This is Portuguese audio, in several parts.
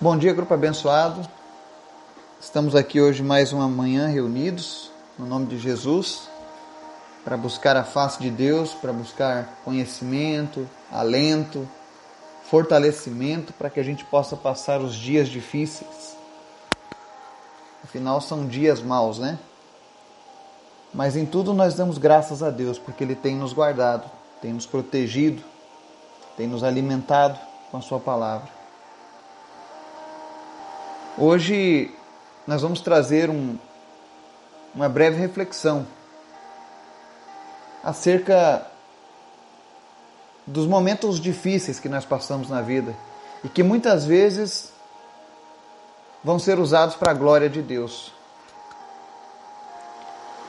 Bom dia, grupo abençoado. Estamos aqui hoje mais uma manhã reunidos no nome de Jesus para buscar a face de Deus, para buscar conhecimento, alento, fortalecimento para que a gente possa passar os dias difíceis. Afinal, são dias maus, né? Mas em tudo nós damos graças a Deus porque Ele tem nos guardado, tem nos protegido, tem nos alimentado com a Sua palavra. Hoje nós vamos trazer um, uma breve reflexão acerca dos momentos difíceis que nós passamos na vida e que muitas vezes vão ser usados para a glória de Deus.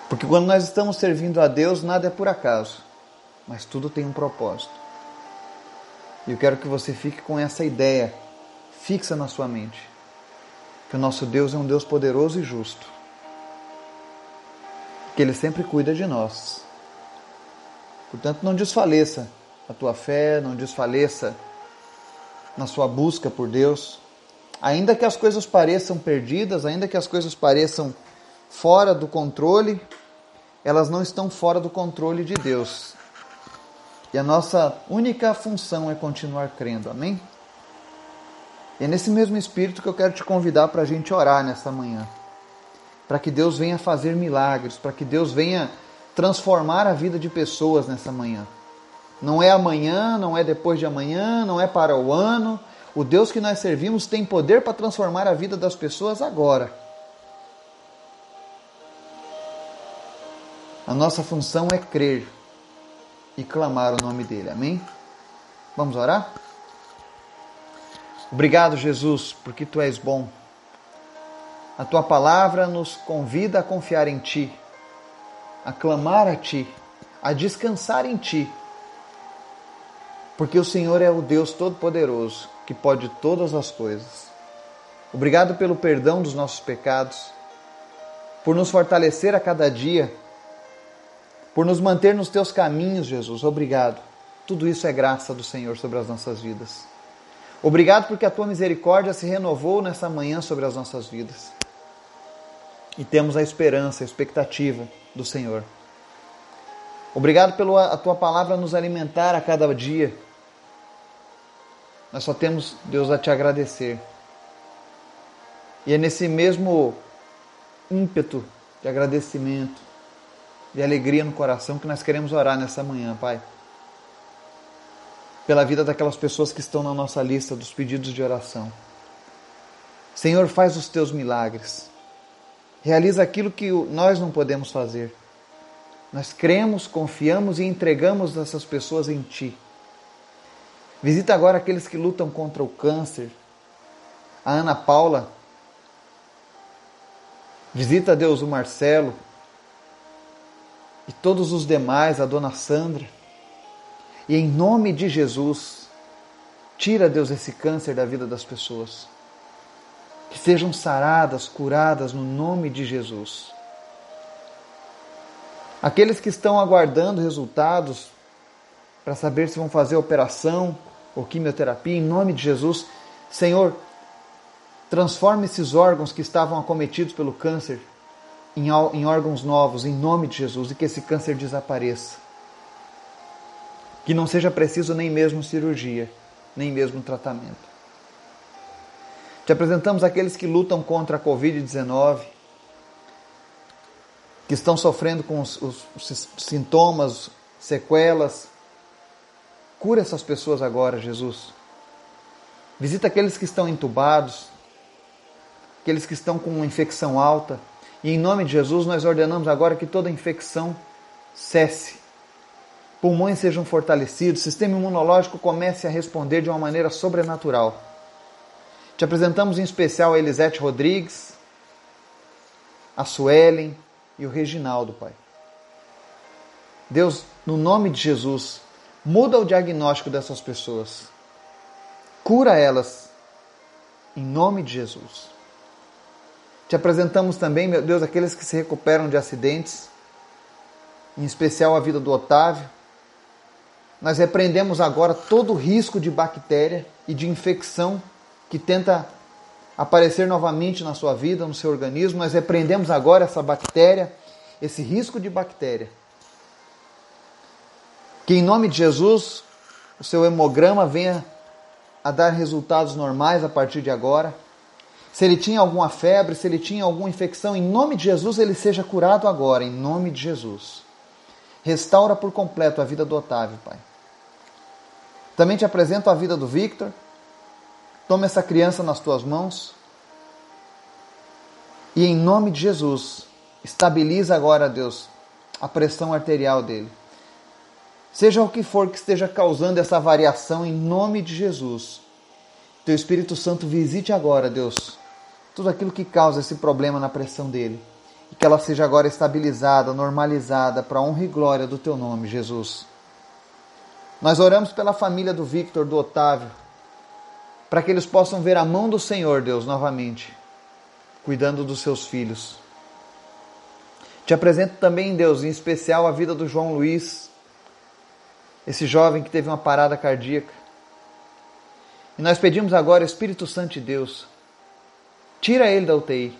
Porque quando nós estamos servindo a Deus, nada é por acaso, mas tudo tem um propósito. E eu quero que você fique com essa ideia fixa na sua mente que o nosso Deus é um Deus poderoso e justo, que Ele sempre cuida de nós. Portanto, não desfaleça a tua fé, não desfaleça na sua busca por Deus. Ainda que as coisas pareçam perdidas, ainda que as coisas pareçam fora do controle, elas não estão fora do controle de Deus. E a nossa única função é continuar crendo. Amém? E é nesse mesmo espírito que eu quero te convidar para a gente orar nesta manhã. Para que Deus venha fazer milagres, para que Deus venha transformar a vida de pessoas nessa manhã. Não é amanhã, não é depois de amanhã, não é para o ano. O Deus que nós servimos tem poder para transformar a vida das pessoas agora. A nossa função é crer e clamar o nome dele. Amém? Vamos orar? Obrigado, Jesus, porque tu és bom. A tua palavra nos convida a confiar em ti, a clamar a ti, a descansar em ti. Porque o Senhor é o Deus Todo-Poderoso, que pode todas as coisas. Obrigado pelo perdão dos nossos pecados, por nos fortalecer a cada dia, por nos manter nos teus caminhos, Jesus. Obrigado. Tudo isso é graça do Senhor sobre as nossas vidas. Obrigado porque a tua misericórdia se renovou nessa manhã sobre as nossas vidas. E temos a esperança, a expectativa do Senhor. Obrigado pela tua palavra nos alimentar a cada dia. Nós só temos, Deus, a te agradecer. E é nesse mesmo ímpeto de agradecimento, de alegria no coração que nós queremos orar nessa manhã, Pai pela vida daquelas pessoas que estão na nossa lista dos pedidos de oração. Senhor, faz os teus milagres. Realiza aquilo que nós não podemos fazer. Nós cremos, confiamos e entregamos essas pessoas em Ti. Visita agora aqueles que lutam contra o câncer. A Ana Paula. Visita, Deus, o Marcelo. E todos os demais, a Dona Sandra. E em nome de Jesus, tira, Deus, esse câncer da vida das pessoas. Que sejam saradas, curadas no nome de Jesus. Aqueles que estão aguardando resultados para saber se vão fazer operação ou quimioterapia, em nome de Jesus, Senhor, transforme esses órgãos que estavam acometidos pelo câncer em, órgãos novos, em nome de Jesus, e que esse câncer desapareça que não seja preciso nem mesmo cirurgia, nem mesmo tratamento. Te apresentamos aqueles que lutam contra a Covid-19, que estão sofrendo com os, os, os sintomas, sequelas. Cura essas pessoas agora, Jesus. Visita aqueles que estão entubados, aqueles que estão com uma infecção alta. E em nome de Jesus, nós ordenamos agora que toda infecção cesse pulmões sejam fortalecidos, sistema imunológico comece a responder de uma maneira sobrenatural. Te apresentamos em especial a Elisete Rodrigues, a Suelen e o Reginaldo, Pai. Deus, no nome de Jesus, muda o diagnóstico dessas pessoas. Cura elas, em nome de Jesus. Te apresentamos também, meu Deus, aqueles que se recuperam de acidentes, em especial a vida do Otávio, nós repreendemos agora todo o risco de bactéria e de infecção que tenta aparecer novamente na sua vida, no seu organismo. Nós repreendemos agora essa bactéria, esse risco de bactéria. Que em nome de Jesus, o seu hemograma venha a dar resultados normais a partir de agora. Se ele tinha alguma febre, se ele tinha alguma infecção, em nome de Jesus ele seja curado agora, em nome de Jesus. Restaura por completo a vida do Otávio, Pai. Também te apresento a vida do Victor. Toma essa criança nas tuas mãos. E em nome de Jesus, estabiliza agora, Deus, a pressão arterial dele. Seja o que for que esteja causando essa variação, em nome de Jesus. Teu Espírito Santo visite agora, Deus, tudo aquilo que causa esse problema na pressão dele. E que ela seja agora estabilizada, normalizada, para a honra e glória do teu nome, Jesus. Nós oramos pela família do Victor, do Otávio, para que eles possam ver a mão do Senhor, Deus, novamente, cuidando dos seus filhos. Te apresento também, Deus, em especial a vida do João Luiz, esse jovem que teve uma parada cardíaca. E nós pedimos agora, Espírito Santo de Deus, tira ele da UTI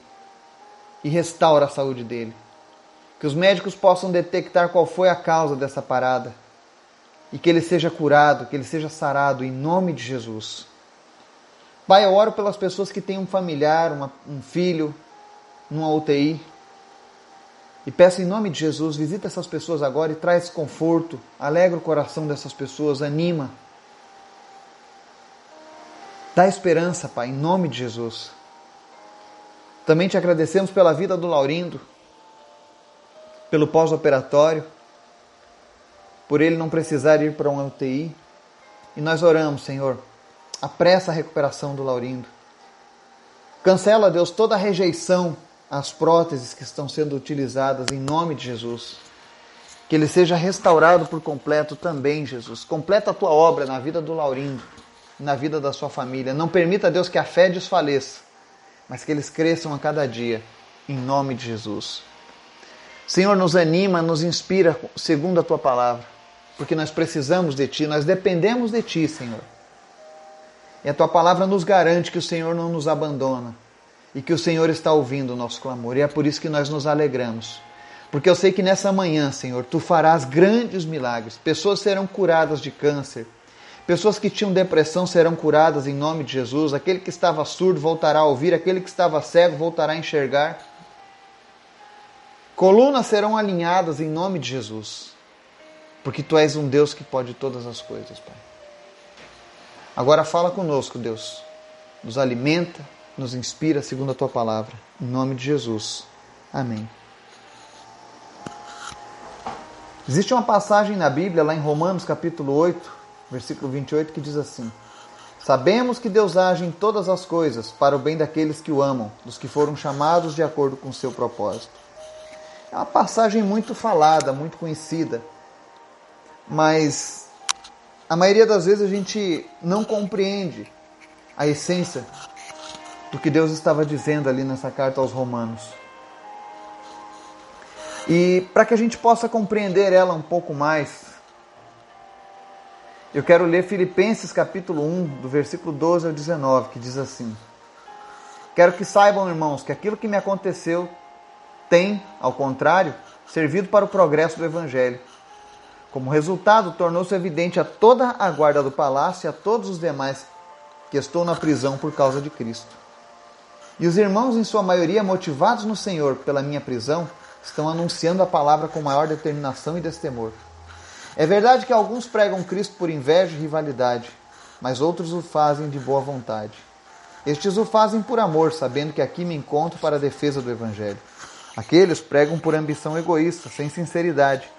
e restaura a saúde dele. Que os médicos possam detectar qual foi a causa dessa parada e que ele seja curado, que ele seja sarado em nome de Jesus. Pai, eu oro pelas pessoas que têm um familiar, uma, um filho, numa UTI. E peço em nome de Jesus, visita essas pessoas agora e traz conforto, alegra o coração dessas pessoas, anima. Dá esperança, Pai, em nome de Jesus. Também te agradecemos pela vida do Laurindo, pelo pós-operatório, por ele não precisar ir para um UTI. E nós oramos, Senhor, apressa a recuperação do Laurindo. Cancela, Deus, toda a rejeição às próteses que estão sendo utilizadas em nome de Jesus. Que ele seja restaurado por completo também, Jesus. Completa a tua obra na vida do Laurindo, na vida da sua família. Não permita, Deus, que a fé desfaleça, mas que eles cresçam a cada dia, em nome de Jesus. Senhor, nos anima, nos inspira segundo a tua palavra, porque nós precisamos de ti, nós dependemos de ti, Senhor. E a tua palavra nos garante que o Senhor não nos abandona e que o Senhor está ouvindo o nosso clamor. E é por isso que nós nos alegramos. Porque eu sei que nessa manhã, Senhor, tu farás grandes milagres. Pessoas serão curadas de câncer. Pessoas que tinham depressão serão curadas em nome de Jesus. Aquele que estava surdo voltará a ouvir. Aquele que estava cego voltará a enxergar. Colunas serão alinhadas em nome de Jesus. Porque tu és um Deus que pode todas as coisas, Pai. Agora fala conosco, Deus. Nos alimenta, nos inspira segundo a tua palavra. Em nome de Jesus. Amém. Existe uma passagem na Bíblia, lá em Romanos capítulo 8, versículo 28, que diz assim: Sabemos que Deus age em todas as coisas para o bem daqueles que o amam, dos que foram chamados de acordo com o seu propósito. É uma passagem muito falada, muito conhecida, mas a maioria das vezes a gente não compreende a essência do que Deus estava dizendo ali nessa carta aos Romanos. E para que a gente possa compreender ela um pouco mais, eu quero ler Filipenses capítulo 1, do versículo 12 ao 19, que diz assim: Quero que saibam, irmãos, que aquilo que me aconteceu tem, ao contrário, servido para o progresso do evangelho como resultado, tornou-se evidente a toda a guarda do palácio e a todos os demais que estou na prisão por causa de Cristo. E os irmãos, em sua maioria motivados no Senhor pela minha prisão, estão anunciando a palavra com maior determinação e destemor. É verdade que alguns pregam Cristo por inveja e rivalidade, mas outros o fazem de boa vontade. Estes o fazem por amor, sabendo que aqui me encontro para a defesa do Evangelho. Aqueles pregam por ambição egoísta, sem sinceridade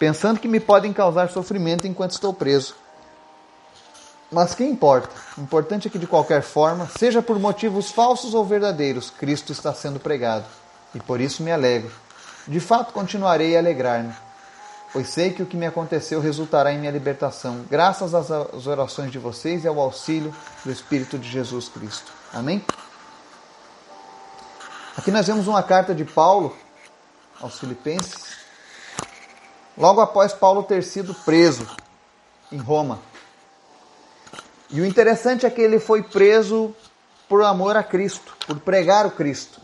pensando que me podem causar sofrimento enquanto estou preso. Mas que importa? O importante é que, de qualquer forma, seja por motivos falsos ou verdadeiros, Cristo está sendo pregado. E por isso me alegro. De fato, continuarei a alegrar-me, pois sei que o que me aconteceu resultará em minha libertação, graças às orações de vocês e ao auxílio do Espírito de Jesus Cristo. Amém? Aqui nós vemos uma carta de Paulo aos Filipenses, logo após Paulo ter sido preso em Roma. E o interessante é que ele foi preso por amor a Cristo, por pregar o Cristo.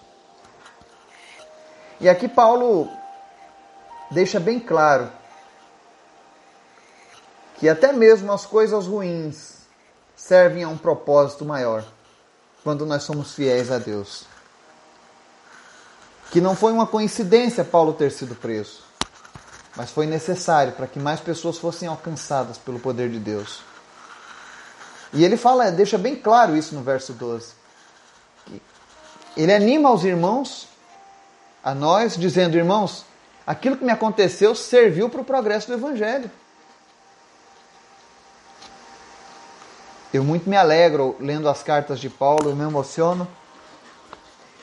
E aqui Paulo deixa bem claro que até mesmo as coisas ruins servem a um propósito maior quando nós somos fiéis a Deus. Que não foi uma coincidência Paulo ter sido preso, mas foi necessário para que mais pessoas fossem alcançadas pelo poder de Deus. E ele fala, deixa bem claro isso no verso 12. Ele anima os irmãos, a nós, dizendo: irmãos, aquilo que me aconteceu serviu para o progresso do Evangelho. Eu muito me alegro lendo as cartas de Paulo, eu me emociono.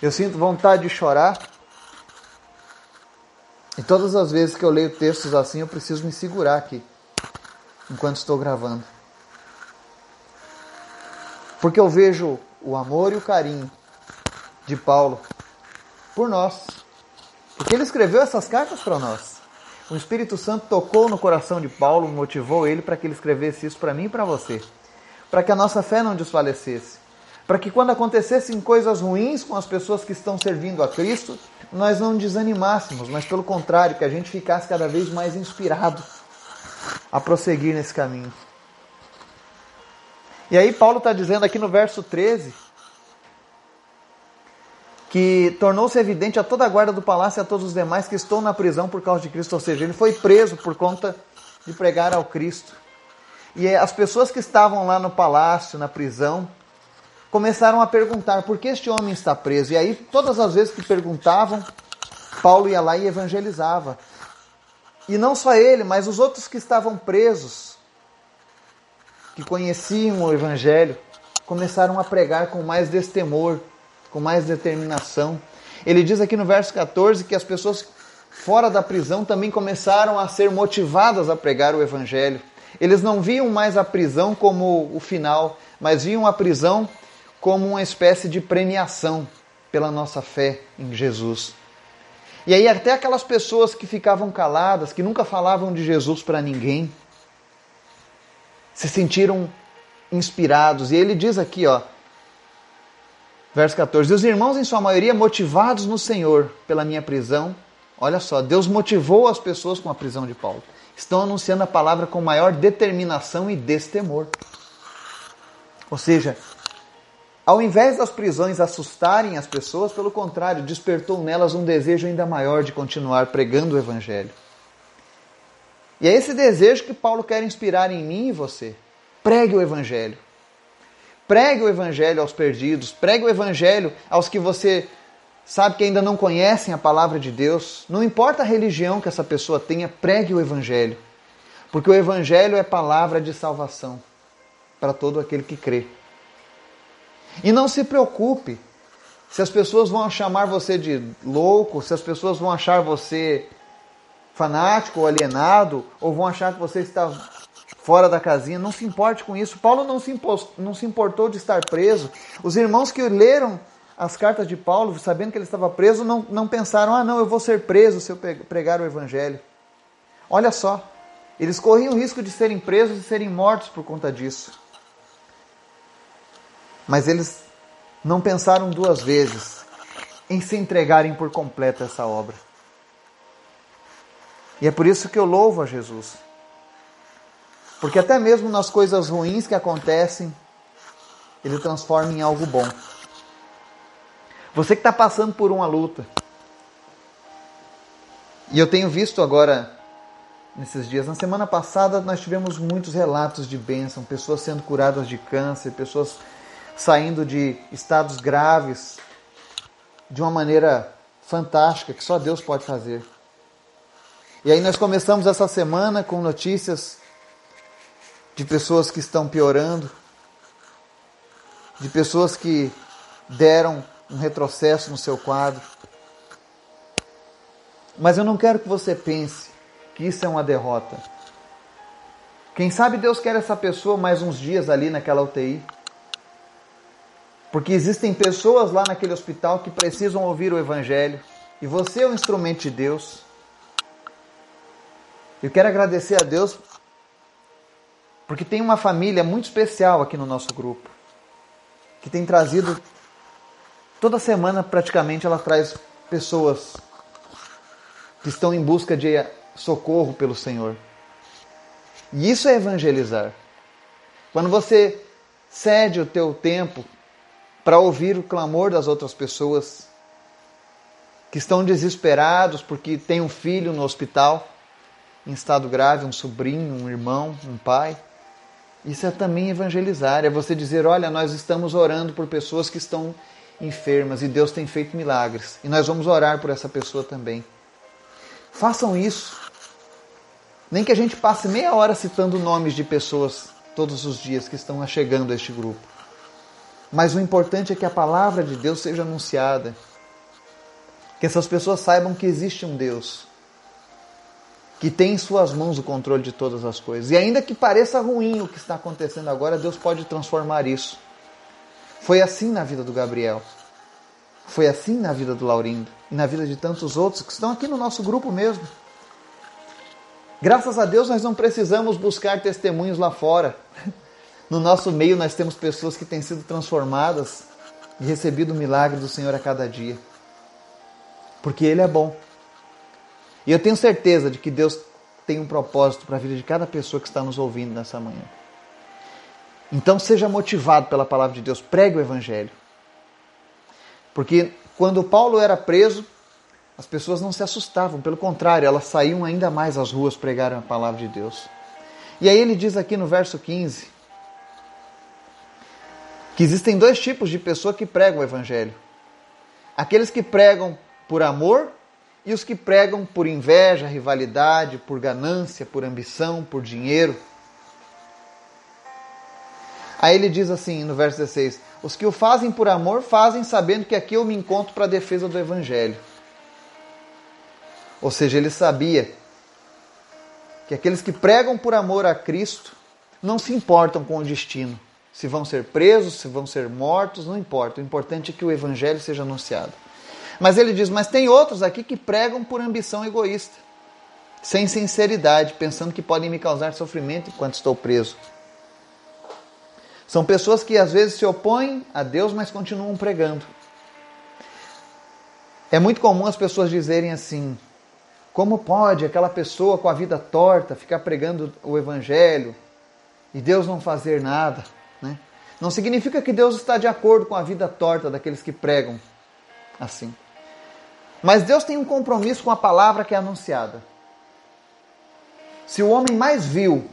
Eu sinto vontade de chorar. E todas as vezes que eu leio textos assim, eu preciso me segurar aqui, enquanto estou gravando. Porque eu vejo o amor e o carinho de Paulo por nós. Porque ele escreveu essas cartas para nós. O Espírito Santo tocou no coração de Paulo, motivou ele para que ele escrevesse isso para mim e para você para que a nossa fé não desfalecesse, para que quando acontecessem coisas ruins com as pessoas que estão servindo a Cristo, nós não desanimássemos, mas pelo contrário, que a gente ficasse cada vez mais inspirado a prosseguir nesse caminho. E aí Paulo está dizendo aqui no verso 13 que tornou-se evidente a toda a guarda do palácio e a todos os demais que estou na prisão por causa de Cristo, ou seja, ele foi preso por conta de pregar ao Cristo. E as pessoas que estavam lá no palácio, na prisão, começaram a perguntar por que este homem está preso. E aí, todas as vezes que perguntavam, Paulo ia lá e evangelizava. E não só ele, mas os outros que estavam presos, que conheciam o evangelho, começaram a pregar com mais destemor, com mais determinação. Ele diz aqui no verso 14 que as pessoas fora da prisão também começaram a ser motivadas a pregar o evangelho. Eles não viam mais a prisão como o final, mas viam a prisão como uma espécie de premiação pela nossa fé em Jesus. E aí até aquelas pessoas que ficavam caladas, que nunca falavam de Jesus para ninguém, se sentiram inspirados. E ele diz aqui, ó, verso 14: Os irmãos, em sua maioria, motivados no Senhor pela minha prisão. Olha só, Deus motivou as pessoas com a prisão de Paulo estão anunciando a palavra com maior determinação e destemor. Ou seja, ao invés das prisões assustarem as pessoas, pelo contrário, despertou nelas um desejo ainda maior de continuar pregando o Evangelho. E é esse desejo que Paulo quer inspirar em mim e você. Pregue o Evangelho. Pregue o Evangelho aos perdidos. Pregue o Evangelho aos que você sabe que ainda não conhecem a palavra de Deus, não importa a religião que essa pessoa tenha, pregue o Evangelho. Porque o Evangelho é palavra de salvação para todo aquele que crê. E não se preocupe se as pessoas vão chamar você de louco, se as pessoas vão achar você fanático ou alienado, ou vão achar que você está fora da casinha. Não se importe com isso. Paulo não se, impos, não se importou de estar preso. Os irmãos que leram as cartas de Paulo, sabendo que ele estava preso, não, não pensaram: ah, não, eu vou ser preso se eu pregar o evangelho. Olha só, eles corriam o risco de serem presos e serem mortos por conta disso. Mas eles não pensaram duas vezes em se entregarem por completo a essa obra. E é por isso que eu louvo a Jesus. Porque até mesmo nas coisas ruins que acontecem, ele transforma em algo bom. Você que está passando por uma luta. E eu tenho visto agora, nesses dias, na semana passada nós tivemos muitos relatos de bênção, pessoas sendo curadas de câncer, pessoas saindo de estados graves de uma maneira fantástica que só Deus pode fazer. E aí nós começamos essa semana com notícias de pessoas que estão piorando, de pessoas que deram um retrocesso no seu quadro. Mas eu não quero que você pense que isso é uma derrota. Quem sabe Deus quer essa pessoa mais uns dias ali naquela UTI. Porque existem pessoas lá naquele hospital que precisam ouvir o Evangelho. E você é um instrumento de Deus. Eu quero agradecer a Deus porque tem uma família muito especial aqui no nosso grupo que tem trazido Toda semana, praticamente, ela traz pessoas que estão em busca de socorro pelo Senhor. E isso é evangelizar. Quando você cede o teu tempo para ouvir o clamor das outras pessoas que estão desesperados porque tem um filho no hospital em estado grave, um sobrinho, um irmão, um pai. Isso é também evangelizar, é você dizer, olha, nós estamos orando por pessoas que estão enfermas e Deus tem feito milagres e nós vamos orar por essa pessoa também. Façam isso. Nem que a gente passe meia hora citando nomes de pessoas todos os dias que estão chegando a este grupo. Mas o importante é que a palavra de Deus seja anunciada. Que essas pessoas saibam que existe um Deus que tem em suas mãos o controle de todas as coisas. E ainda que pareça ruim o que está acontecendo agora, Deus pode transformar isso. Foi assim na vida do Gabriel. Foi assim na vida do Laurindo e na vida de tantos outros que estão aqui no nosso grupo mesmo. Graças a Deus nós não precisamos buscar testemunhos lá fora. No nosso meio nós temos pessoas que têm sido transformadas e recebido o milagre do Senhor a cada dia. Porque Ele é bom. E eu tenho certeza de que Deus tem um propósito para a vida de cada pessoa que está nos ouvindo nessa manhã. Então seja motivado pela palavra de Deus, pregue o Evangelho. Porque quando Paulo era preso, as pessoas não se assustavam, pelo contrário, elas saíam ainda mais às ruas pregar a palavra de Deus. E aí ele diz aqui no verso 15 que existem dois tipos de pessoa que pregam o Evangelho: aqueles que pregam por amor e os que pregam por inveja, rivalidade, por ganância, por ambição, por dinheiro. Aí ele diz assim no verso 16: Os que o fazem por amor fazem sabendo que aqui eu me encontro para a defesa do Evangelho. Ou seja, ele sabia que aqueles que pregam por amor a Cristo não se importam com o destino. Se vão ser presos, se vão ser mortos, não importa. O importante é que o Evangelho seja anunciado. Mas ele diz: Mas tem outros aqui que pregam por ambição egoísta, sem sinceridade, pensando que podem me causar sofrimento enquanto estou preso. São pessoas que às vezes se opõem a Deus, mas continuam pregando. É muito comum as pessoas dizerem assim: como pode aquela pessoa com a vida torta ficar pregando o Evangelho e Deus não fazer nada? Não significa que Deus está de acordo com a vida torta daqueles que pregam assim. Mas Deus tem um compromisso com a palavra que é anunciada. Se o homem mais vil,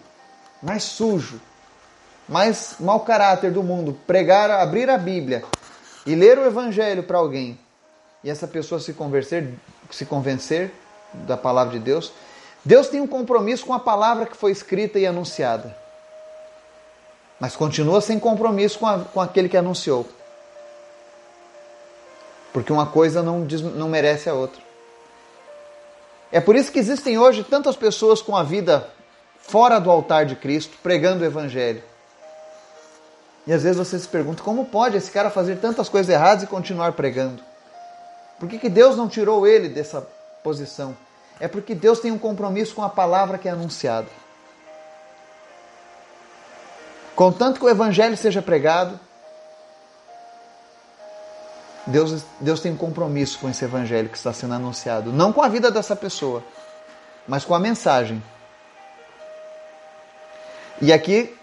mais sujo, mais mau caráter do mundo pregar, abrir a Bíblia e ler o Evangelho para alguém e essa pessoa se convencer, se convencer da palavra de Deus, Deus tem um compromisso com a palavra que foi escrita e anunciada. Mas continua sem compromisso com, a, com aquele que anunciou. Porque uma coisa não, não merece a outra. É por isso que existem hoje tantas pessoas com a vida fora do altar de Cristo, pregando o Evangelho. E às vezes você se pergunta como pode esse cara fazer tantas coisas erradas e continuar pregando? Por que, que Deus não tirou ele dessa posição? É porque Deus tem um compromisso com a palavra que é anunciada. Contanto que o Evangelho seja pregado, Deus, Deus tem um compromisso com esse Evangelho que está sendo anunciado. Não com a vida dessa pessoa, mas com a mensagem. E aqui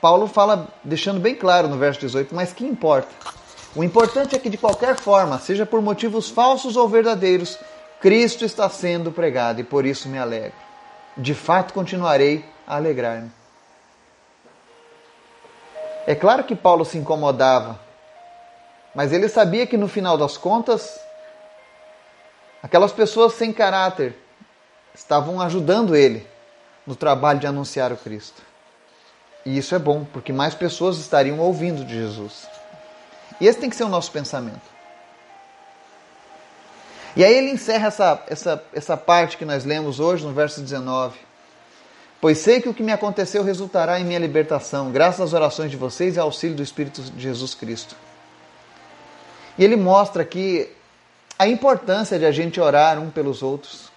Paulo fala, deixando bem claro no verso 18, mas que importa? O importante é que, de qualquer forma, seja por motivos falsos ou verdadeiros, Cristo está sendo pregado e por isso me alegro. De fato, continuarei a alegrar-me. É claro que Paulo se incomodava, mas ele sabia que no final das contas, aquelas pessoas sem caráter estavam ajudando ele no trabalho de anunciar o Cristo. E isso é bom, porque mais pessoas estariam ouvindo de Jesus. E esse tem que ser o nosso pensamento. E aí ele encerra essa, essa, essa parte que nós lemos hoje no verso 19. Pois sei que o que me aconteceu resultará em minha libertação, graças às orações de vocês e ao auxílio do Espírito de Jesus Cristo. E ele mostra aqui a importância de a gente orar um pelos outros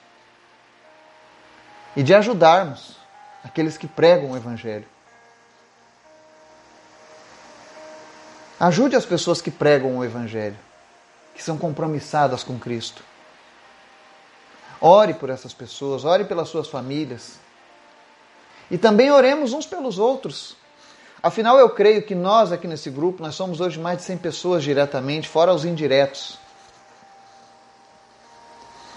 e de ajudarmos aqueles que pregam o Evangelho. Ajude as pessoas que pregam o Evangelho. que são compromissadas com Cristo. Ore por essas pessoas, ore pelas suas famílias. E também oremos uns pelos outros. Afinal, eu creio que nós aqui nesse grupo, nós somos hoje mais de 100 pessoas diretamente, fora os indiretos.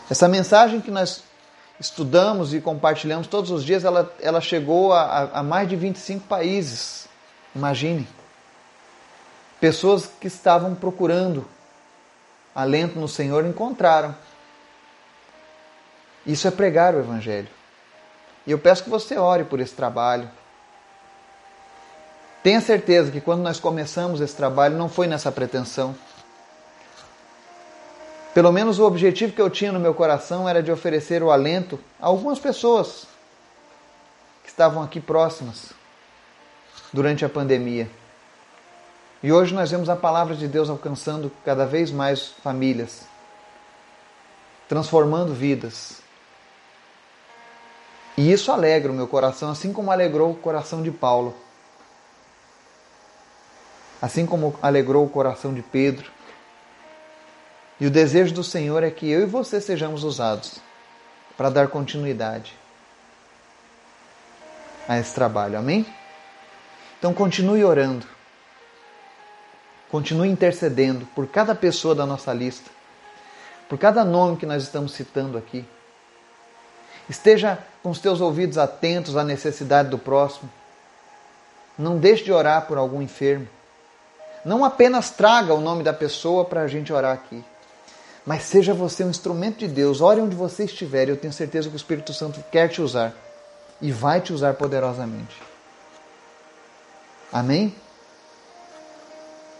Essa mensagem que nós estudamos e compartilhamos todos os dias, ela, ela chegou a, a mais de 25 países. Imagine. Pessoas que estavam procurando alento no Senhor encontraram. Isso é pregar o Evangelho. E eu peço que você ore por esse trabalho. Tenha certeza que quando nós começamos esse trabalho não foi nessa pretensão. Pelo menos o objetivo que eu tinha no meu coração era de oferecer o alento a algumas pessoas que estavam aqui próximas durante a pandemia. E hoje nós vemos a palavra de Deus alcançando cada vez mais famílias, transformando vidas. E isso alegra o meu coração, assim como alegrou o coração de Paulo, assim como alegrou o coração de Pedro e o desejo do Senhor é que eu e você sejamos usados para dar continuidade a esse trabalho. Amém? Então continue orando. Continue intercedendo por cada pessoa da nossa lista, por cada nome que nós estamos citando aqui. Esteja com os teus ouvidos atentos à necessidade do próximo. Não deixe de orar por algum enfermo. Não apenas traga o nome da pessoa para a gente orar aqui. Mas seja você um instrumento de Deus, ore onde você estiver, eu tenho certeza que o Espírito Santo quer te usar e vai te usar poderosamente. Amém?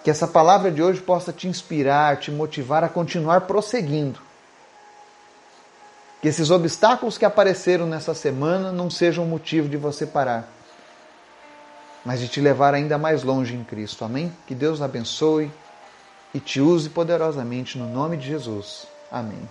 Que essa palavra de hoje possa te inspirar, te motivar a continuar prosseguindo. Que esses obstáculos que apareceram nessa semana não sejam motivo de você parar, mas de te levar ainda mais longe em Cristo. Amém? Que Deus abençoe e te use poderosamente no nome de Jesus. Amém.